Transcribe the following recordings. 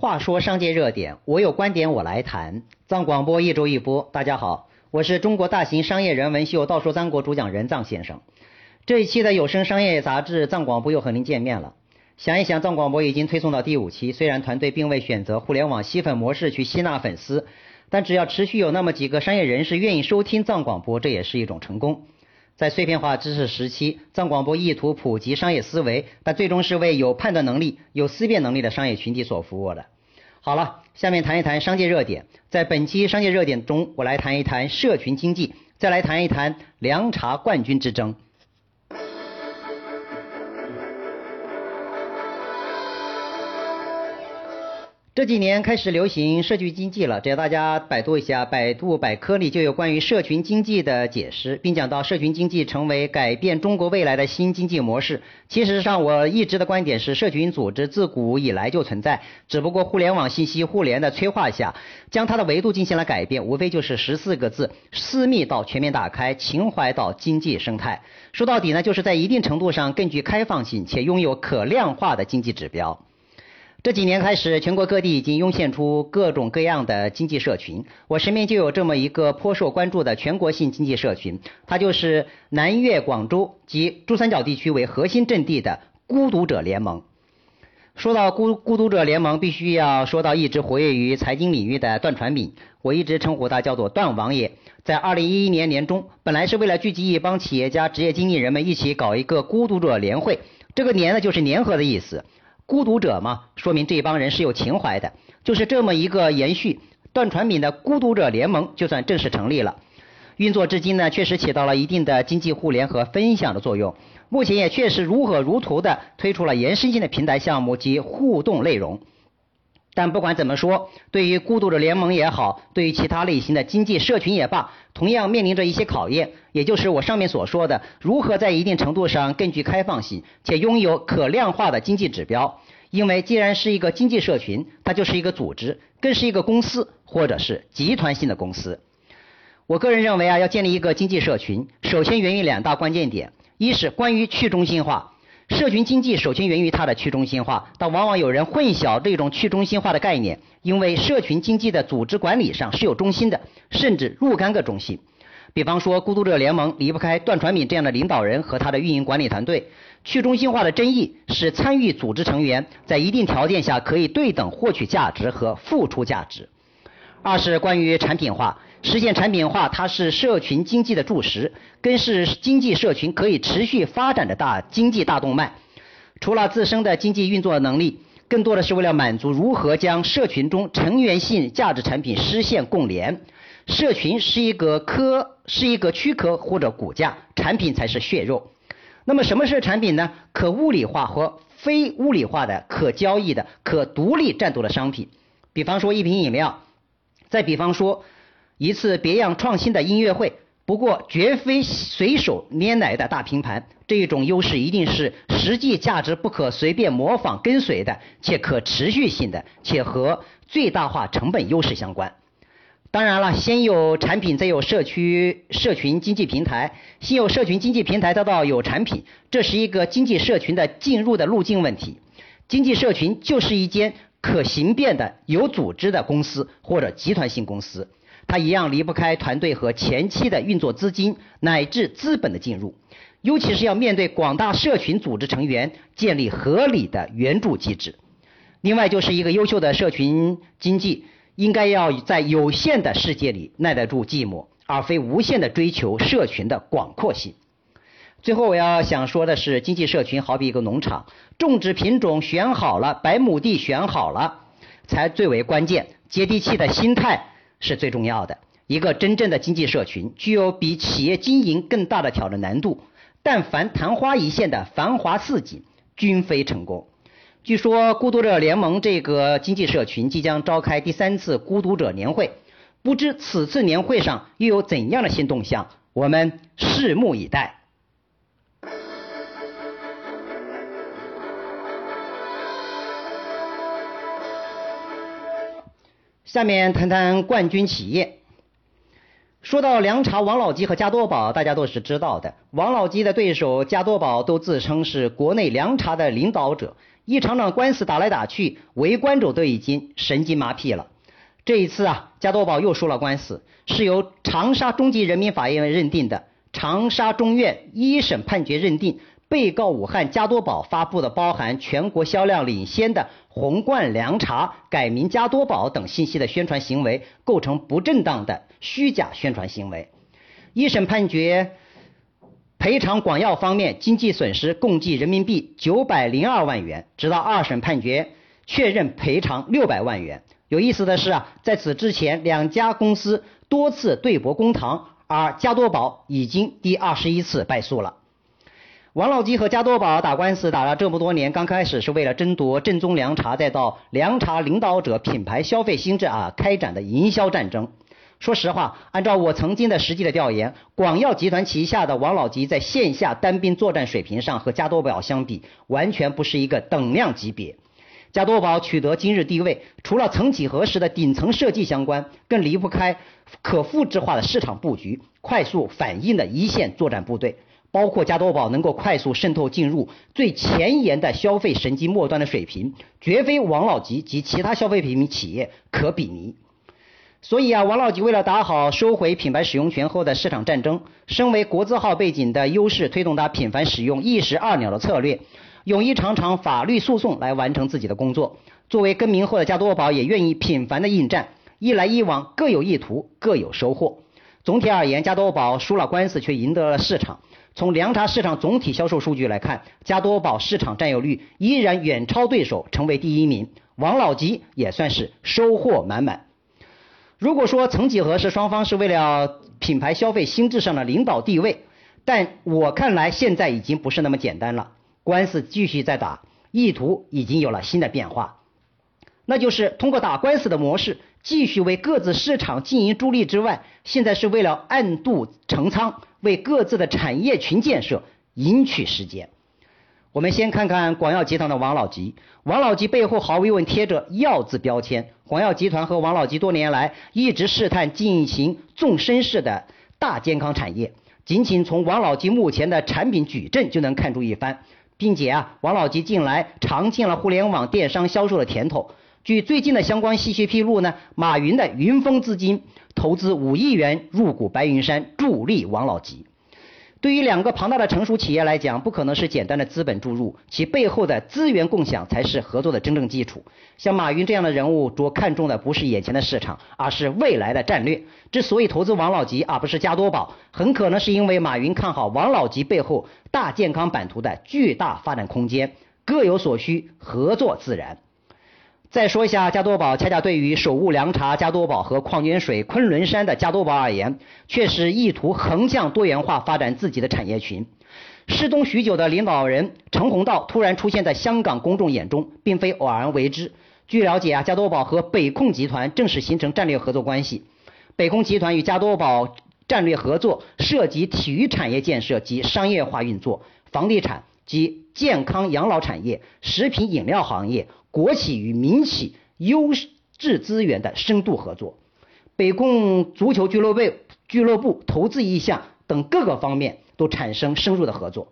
话说商界热点，我有观点我来谈。藏广播一周一播，大家好，我是中国大型商业人文秀《道说三国》主讲人藏先生。这一期的有声商业杂志藏广播又和您见面了。想一想，藏广播已经推送到第五期，虽然团队并未选择互联网吸粉模式去吸纳粉丝，但只要持续有那么几个商业人士愿意收听藏广播，这也是一种成功。在碎片化知识时期，藏广播意图普及商业思维，但最终是为有判断能力、有思辨能力的商业群体所服务的。好了，下面谈一谈商界热点。在本期商界热点中，我来谈一谈社群经济，再来谈一谈凉茶冠军之争。这几年开始流行社区经济了，只要大家百度一下，百度百科里就有关于社群经济的解释，并讲到社群经济成为改变中国未来的新经济模式。其实上，我一直的观点是，社群组织自古以来就存在，只不过互联网信息互联的催化下，将它的维度进行了改变，无非就是十四个字：私密到全面打开，情怀到经济生态。说到底呢，就是在一定程度上更具开放性且拥有可量化的经济指标。这几年开始，全国各地已经涌现出各种各样的经济社群。我身边就有这么一个颇受关注的全国性经济社群，它就是南粤广州及珠三角地区为核心阵地的孤独者联盟。说到孤孤独者联盟，必须要说到一直活跃于财经领域的段传敏，我一直称呼他叫做段王爷。在二零一一年年中，本来是为了聚集一帮企业家、职业经理人们一起搞一个孤独者联会，这个联呢就是联合的意思。孤独者嘛，说明这一帮人是有情怀的，就是这么一个延续。段传敏的孤独者联盟就算正式成立了，运作至今呢，确实起到了一定的经济互联和分享的作用。目前也确实如火如荼的推出了延伸性的平台项目及互动内容。但不管怎么说，对于孤独者联盟也好，对于其他类型的经济社群也罢，同样面临着一些考验，也就是我上面所说的，如何在一定程度上更具开放性，且拥有可量化的经济指标。因为既然是一个经济社群，它就是一个组织，更是一个公司或者是集团性的公司。我个人认为啊，要建立一个经济社群，首先源于两大关键点，一是关于去中心化。社群经济首先源于它的去中心化，但往往有人混淆这种去中心化的概念，因为社群经济的组织管理上是有中心的，甚至若干个中心。比方说，孤独者联盟离不开段传敏这样的领导人和他的运营管理团队。去中心化的争议是参与组织成员在一定条件下可以对等获取价值和付出价值。二是关于产品化。实现产品化，它是社群经济的柱石，更是经济社群可以持续发展的大经济大动脉。除了自身的经济运作能力，更多的是为了满足如何将社群中成员性价值产品实现共联。社群是一个壳，是一个躯壳或者骨架，产品才是血肉。那么什么是产品呢？可物理化和非物理化的、可交易的、可独立战斗的商品。比方说一瓶饮料，再比方说。一次别样创新的音乐会，不过绝非随手拈来的大拼盘。这一种优势一定是实际价值不可随便模仿跟随的，且可持续性的，且和最大化成本优势相关。当然了，先有产品，再有社区社群经济平台；先有社群经济平台，再到有产品，这是一个经济社群的进入的路径问题。经济社群就是一间可形变的有组织的公司或者集团性公司。它一样离不开团队和前期的运作资金乃至资本的进入，尤其是要面对广大社群组织成员建立合理的援助机制。另外，就是一个优秀的社群经济，应该要在有限的世界里耐得住寂寞，而非无限的追求社群的广阔性。最后，我要想说的是，经济社群好比一个农场，种植品种选好了，百亩地选好了，才最为关键。接地气的心态。是最重要的。一个真正的经济社群具有比企业经营更大的挑战难度。但凡昙花一现的繁华似锦，均非成功。据说孤独者联盟这个经济社群即将召开第三次孤独者年会，不知此次年会上又有怎样的新动向？我们拭目以待。下面谈谈冠军企业。说到凉茶，王老吉和加多宝，大家都是知道的。王老吉的对手加多宝都自称是国内凉茶的领导者，一场场官司打来打去，围观者都已经神经麻痹了。这一次啊，加多宝又输了官司，是由长沙中级人民法院认定的。长沙中院一审判决认定，被告武汉加多宝发布的包含全国销量领先的。红罐凉茶改名加多宝等信息的宣传行为构成不正当的虚假宣传行为。一审判决赔偿广药方面经济损失共计人民币九百零二万元，直到二审判决确认赔偿六百万元。有意思的是啊，在此之前两家公司多次对簿公堂，而加多宝已经第二十一次败诉了。王老吉和加多宝打官司打了这么多年，刚开始是为了争夺正宗凉茶，再到凉茶领导者品牌消费心智啊开展的营销战争。说实话，按照我曾经的实际的调研，广药集团旗下的王老吉在线下单兵作战水平上和加多宝相比，完全不是一个等量级别。加多宝取得今日地位，除了曾几何时的顶层设计相关，更离不开可复制化的市场布局、快速反应的一线作战部队。包括加多宝能够快速渗透进入最前沿的消费神经末端的水平，绝非王老吉及其他消费品企业可比拟。所以啊，王老吉为了打好收回品牌使用权后的市场战争，身为国字号背景的优势，推动他频繁使用一石二鸟的策略，用一场场法律诉讼来完成自己的工作。作为更名后的加多宝，也愿意频繁的应战，一来一往各有意图，各有收获。总体而言，加多宝输了官司，却赢得了市场。从凉茶市场总体销售数据来看，加多宝市场占有率依然远超对手，成为第一名。王老吉也算是收获满满。如果说曾几何时双方是为了品牌消费心智上的领导地位，但我看来现在已经不是那么简单了。官司继续在打，意图已经有了新的变化，那就是通过打官司的模式，继续为各自市场经营助力之外，现在是为了暗度陈仓。为各自的产业群建设赢取时间。我们先看看广药集团的王老吉，王老吉背后毫无疑问贴着“药”字标签。广药集团和王老吉多年来一直试探进行纵深式的大健康产业，仅仅从王老吉目前的产品矩阵就能看出一番，并且啊，王老吉近来尝尽了互联网电商销售的甜头。据最近的相关信息披露呢，马云的云峰资金。投资五亿元入股白云山，助力王老吉。对于两个庞大的成熟企业来讲，不可能是简单的资本注入，其背后的资源共享才是合作的真正基础。像马云这样的人物，着看重的不是眼前的市场，而是未来的战略。之所以投资王老吉而不是加多宝，很可能是因为马云看好王老吉背后大健康版图的巨大发展空间。各有所需，合作自然。再说一下加多宝，恰恰对于手握凉茶加多宝和矿泉水昆仑山的加多宝而言，却是意图横向多元化发展自己的产业群。失踪许久的领导人陈宏道突然出现在香港公众眼中，并非偶然为之。据了解啊，加多宝和北控集团正式形成战略合作关系。北控集团与加多宝战略合作涉及体育产业建设及商业化运作、房地产及健康养老产业、食品饮料行业。国企与民企优质资源的深度合作，北控足球俱乐部俱乐部投资意向等各个方面都产生深入的合作。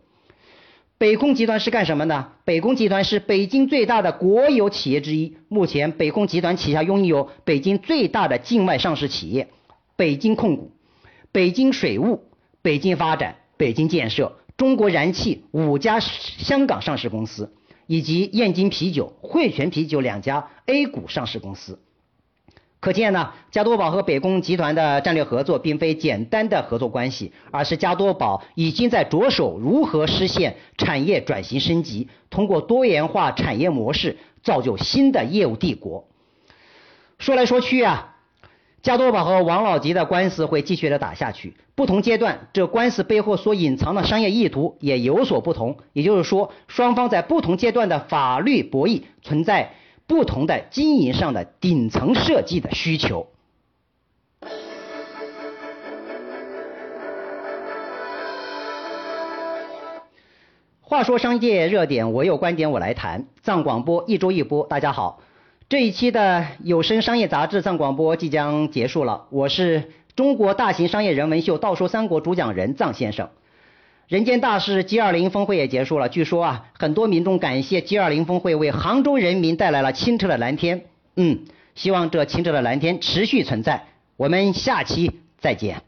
北控集团是干什么的？北控集团是北京最大的国有企业之一。目前，北控集团旗下拥有北京最大的境外上市企业北京控股、北京水务、北京发展、北京建设、中国燃气五家香港上市公司。以及燕京啤酒、汇泉啤酒两家 A 股上市公司，可见呢，加多宝和北宫集团的战略合作并非简单的合作关系，而是加多宝已经在着手如何实现产业转型升级，通过多元化产业模式造就新的业务帝国。说来说去啊。加多宝和王老吉的官司会继续的打下去，不同阶段这官司背后所隐藏的商业意图也有所不同，也就是说，双方在不同阶段的法律博弈存在不同的经营上的顶层设计的需求。话说商界热点，我有观点我来谈。藏广播一周一播，大家好。这一期的有声商业杂志藏广播即将结束了，我是中国大型商业人文秀《道说三国》主讲人藏先生。人间大事 G20 峰会也结束了，据说啊，很多民众感谢 G20 峰会为杭州人民带来了清澈的蓝天。嗯，希望这清澈的蓝天持续存在。我们下期再见。